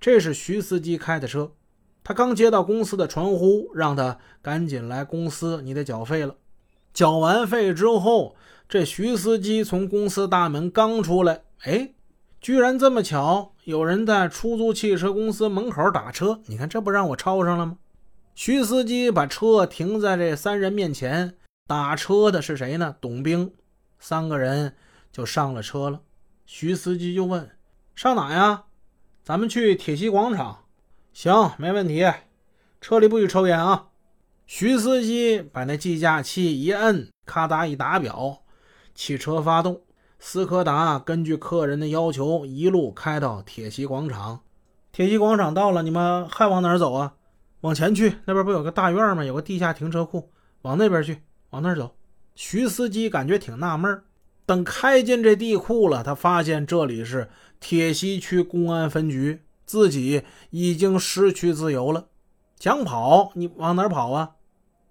这是徐司机开的车，他刚接到公司的传呼，让他赶紧来公司，你得缴费了。缴完费之后，这徐司机从公司大门刚出来，哎，居然这么巧，有人在出租汽车公司门口打车。你看，这不让我抄上了吗？徐司机把车停在这三人面前，打车的是谁呢？董兵。三个人就上了车了。徐司机就问：“上哪呀？”“咱们去铁西广场。”“行，没问题。车里不许抽烟啊。”徐司机把那计价器一摁，咔嗒一打表，汽车发动。斯柯达根据客人的要求，一路开到铁西广场。铁西广场到了，你们还往哪儿走啊？往前去，那边不有个大院吗？有个地下停车库，往那边去，往那儿走。徐司机感觉挺纳闷等开进这地库了，他发现这里是铁西区公安分局，自己已经失去自由了。想跑，你往哪跑啊？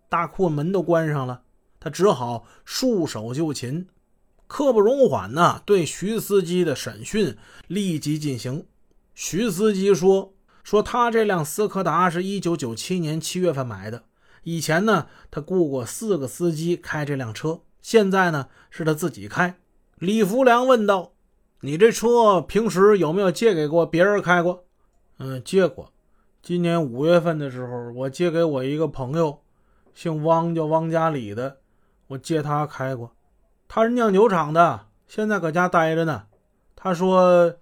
大库门都关上了，他只好束手就擒。刻不容缓呐，对徐司机的审讯立即进行。徐司机说：“说他这辆斯柯达是一九九七年七月份买的，以前呢，他雇过四个司机开这辆车，现在呢，是他自己开。”李福良问道：“你这车平时有没有借给过别人开过？”“嗯，借过。今年五月份的时候，我借给我一个朋友。”姓汪叫汪家里的，我借他开过，他是酿酒厂的，现在搁家待着呢。他说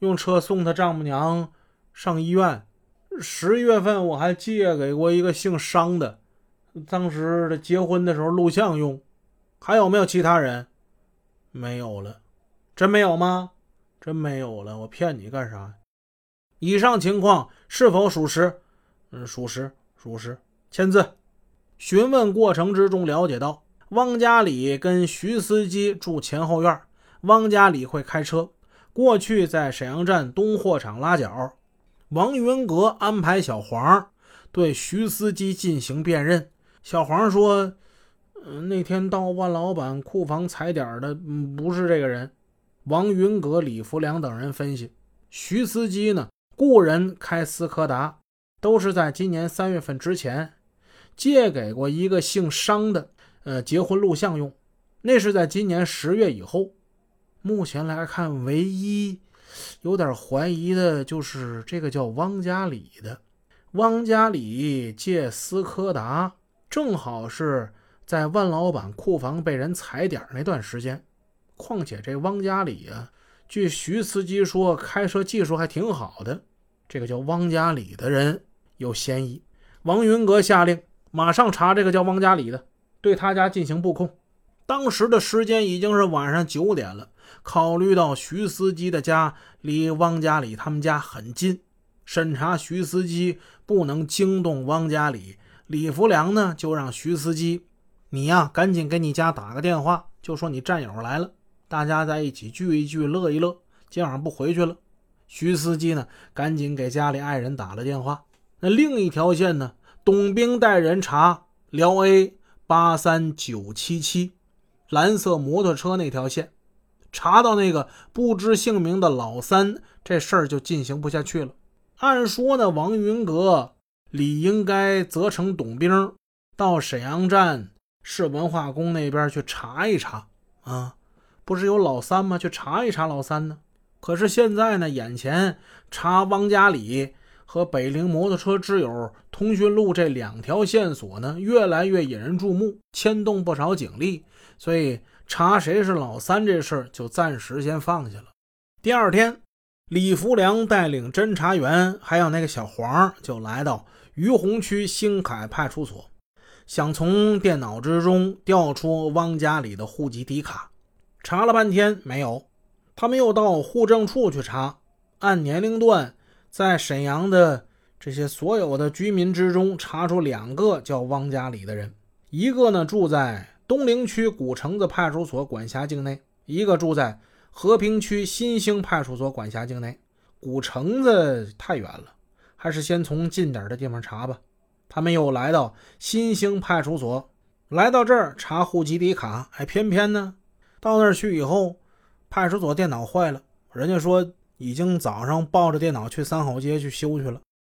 用车送他丈母娘上医院。十月份我还借给过一个姓商的，当时他结婚的时候录像用。还有没有其他人？没有了，真没有吗？真没有了，我骗你干啥？以上情况是否属实？嗯，属实，属实。签字。询问过程之中了解到，汪家里跟徐司机住前后院，汪家里会开车，过去在沈阳站东货场拉脚。王云阁安排小黄对徐司机进行辨认。小黄说：“嗯，那天到万老板库房踩点的不是这个人。”王云阁、李福良等人分析，徐司机呢雇人开斯柯达，都是在今年三月份之前。借给过一个姓商的，呃，结婚录像用，那是在今年十月以后。目前来看，唯一有点怀疑的就是这个叫汪家里的。汪家里借斯柯达，正好是在万老板库房被人踩点那段时间。况且这汪家里啊，据徐司机说，开车技术还挺好的。这个叫汪家里的人有嫌疑。王云阁下令。马上查这个叫汪家里的，对他家进行布控。当时的时间已经是晚上九点了。考虑到徐司机的家离汪家里他们家很近，审查徐司机不能惊动汪家里。李福良呢，就让徐司机，你呀，赶紧给你家打个电话，就说你战友来了，大家在一起聚一聚，乐一乐。今晚上不回去了。徐司机呢，赶紧给家里爱人打了电话。那另一条线呢？董兵带人查辽 A 八三九七七蓝色摩托车那条线，查到那个不知姓名的老三，这事儿就进行不下去了。按说呢，王云阁理应该责成董兵到沈阳站市文化宫那边去查一查啊，不是有老三吗？去查一查老三呢。可是现在呢，眼前查汪家里。和北陵摩托车之友通讯录这两条线索呢，越来越引人注目，牵动不少警力，所以查谁是老三这事儿就暂时先放下了。第二天，李福良带领侦查员还有那个小黄就来到于洪区兴凯派出所，想从电脑之中调出汪家里的户籍底卡。查了半天没有，他们又到户政处去查，按年龄段。在沈阳的这些所有的居民之中，查出两个叫汪家里的人，一个呢住在东陵区古城子派出所管辖境内，一个住在和平区新兴派出所管辖境内。古城子太远了，还是先从近点的地方查吧。他们又来到新兴派出所，来到这儿查户籍底卡，还偏偏呢，到那儿去以后，派出所电脑坏了，人家说。已经早上抱着电脑去三好街去修去了。